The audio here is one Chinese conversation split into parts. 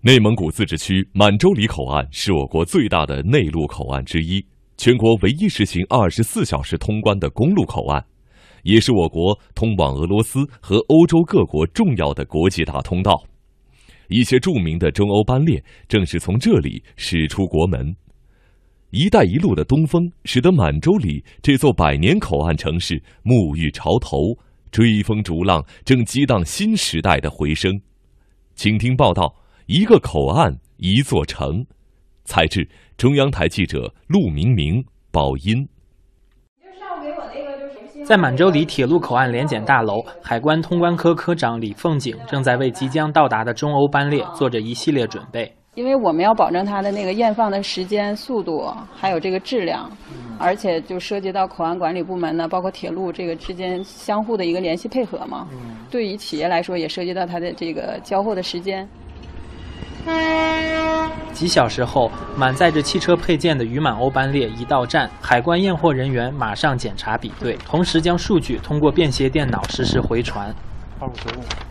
内蒙古自治区满洲里口岸是我国最大的内陆口岸之一，全国唯一实行二十四小时通关的公路口岸，也是我国通往俄罗斯和欧洲各国重要的国际大通道。一些著名的中欧班列正是从这里驶出国门。“一带一路”的东风，使得满洲里这座百年口岸城市沐浴潮头，追风逐浪，正激荡新时代的回声。请听报道。一个口岸，一座城。采制：中央台记者陆明明、宝音。在满洲里铁路口岸联检大楼，海关通关科科长李凤景正在为即将到达的中欧班列做着一系列准备。因为我们要保证它的那个验放的时间、速度，还有这个质量，而且就涉及到口岸管理部门呢，包括铁路这个之间相互的一个联系配合嘛。对于企业来说，也涉及到它的这个交货的时间。几小时后，满载着汽车配件的鱼满欧班列一到站，海关验货人员马上检查比对，同时将数据通过便携电脑实时回传。二五九五。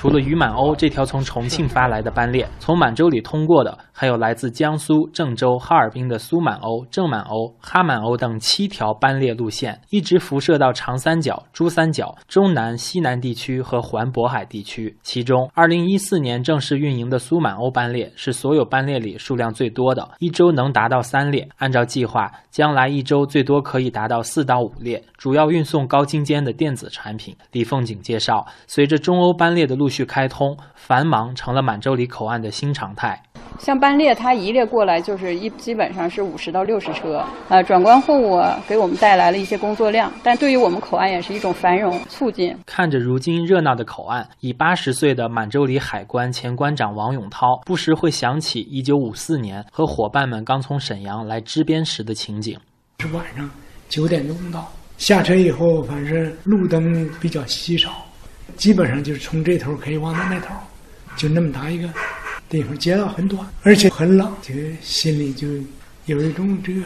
除了渝满欧这条从重庆发来的班列，从满洲里通过的还有来自江苏郑州、哈尔滨的苏满欧、郑满欧、哈满欧等七条班列路线，一直辐射到长三角、珠三角、中南、西南地区和环渤海地区。其中，二零一四年正式运营的苏满欧班列是所有班列里数量最多的，一周能达到三列。按照计划，将来一周最多可以达到四到五列，主要运送高精尖的电子产品。李凤景介绍，随着中欧班列的路续开通，繁忙成了满洲里口岸的新常态。像班列，它一列过来就是一，基本上是五十到六十车。呃，转关货物给我们带来了一些工作量，但对于我们口岸也是一种繁荣促进。看着如今热闹的口岸，以八十岁的满洲里海关前关长王永涛，不时会想起一九五四年和伙伴们刚从沈阳来支边时的情景。是晚上九点钟到，下车以后，反正路灯比较稀少。基本上就是从这头可以往到那头，就那么大一个地方，街道很短，而且很冷，就心里就有一种这个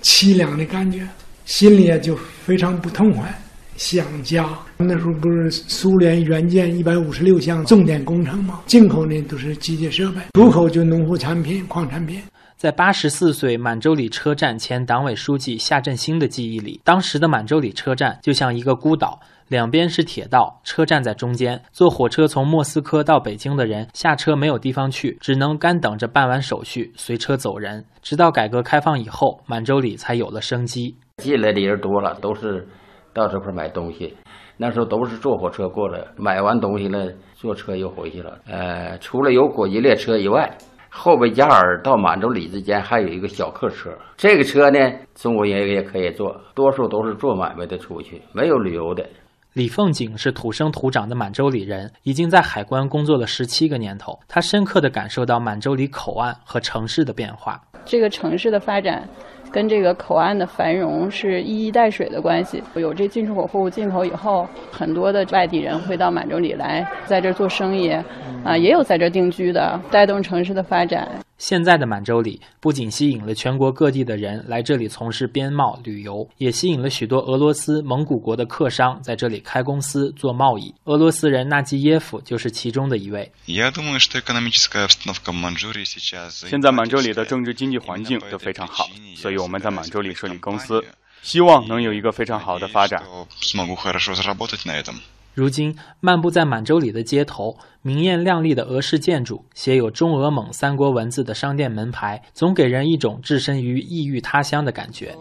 凄凉的感觉，心里啊就非常不痛快，想家。那时候不是苏联援建一百五十六项重点工程吗？进口呢都是机械设备，出口就农副产品、矿产品。在八十四岁满洲里车站前党委书记夏振兴的记忆里，当时的满洲里车站就像一个孤岛，两边是铁道，车站在中间。坐火车从莫斯科到北京的人下车没有地方去，只能干等着办完手续随车走人。直到改革开放以后，满洲里才有了生机。进来的人多了，都是到这块买东西。那时候都是坐火车过来，买完东西了，坐车又回去了。呃，除了有国际列车以外。后贝加尔到满洲里之间还有一个小客车，这个车呢，中国人也可以坐，多数都是做买卖的出去，没有旅游的。李凤景是土生土长的满洲里人，已经在海关工作了十七个年头，他深刻地感受到满洲里口岸和城市的变化。这个城市的发展。跟这个口岸的繁荣是一衣带水的关系。有这进出口货物进口以后，很多的外地人会到满洲里来，在这做生意，啊，也有在这定居的，带动城市的发展。现在的满洲里不仅吸引了全国各地的人来这里从事边贸旅游，也吸引了许多俄罗斯、蒙古国的客商在这里开公司做贸易。俄罗斯人纳基耶夫就是其中的一位。现在满洲里的政治经济环境都非常好，所以我们在满洲里设立公司，希望能有一个非常好的发展。如今漫步在满洲里的街头，明艳亮丽的俄式建筑，写有中俄蒙三国文字的商店门牌，总给人一种置身于异域他乡的感觉。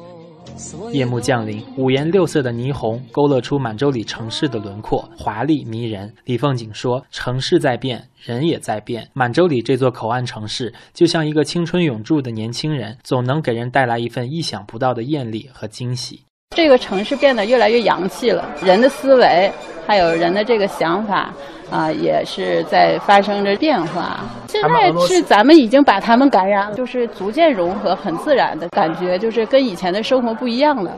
夜幕降临，五颜六色的霓虹勾勒出满洲里城市的轮廓，华丽迷人。李凤景说：“城市在变，人也在变。满洲里这座口岸城市，就像一个青春永驻的年轻人，总能给人带来一份意想不到的艳丽和惊喜。”这个城市变得越来越洋气了，人的思维。还有人的这个想法啊，也是在发生着变化。现在是咱们已经把他们感染了，就是逐渐融合，很自然的感觉，就是跟以前的生活不一样了。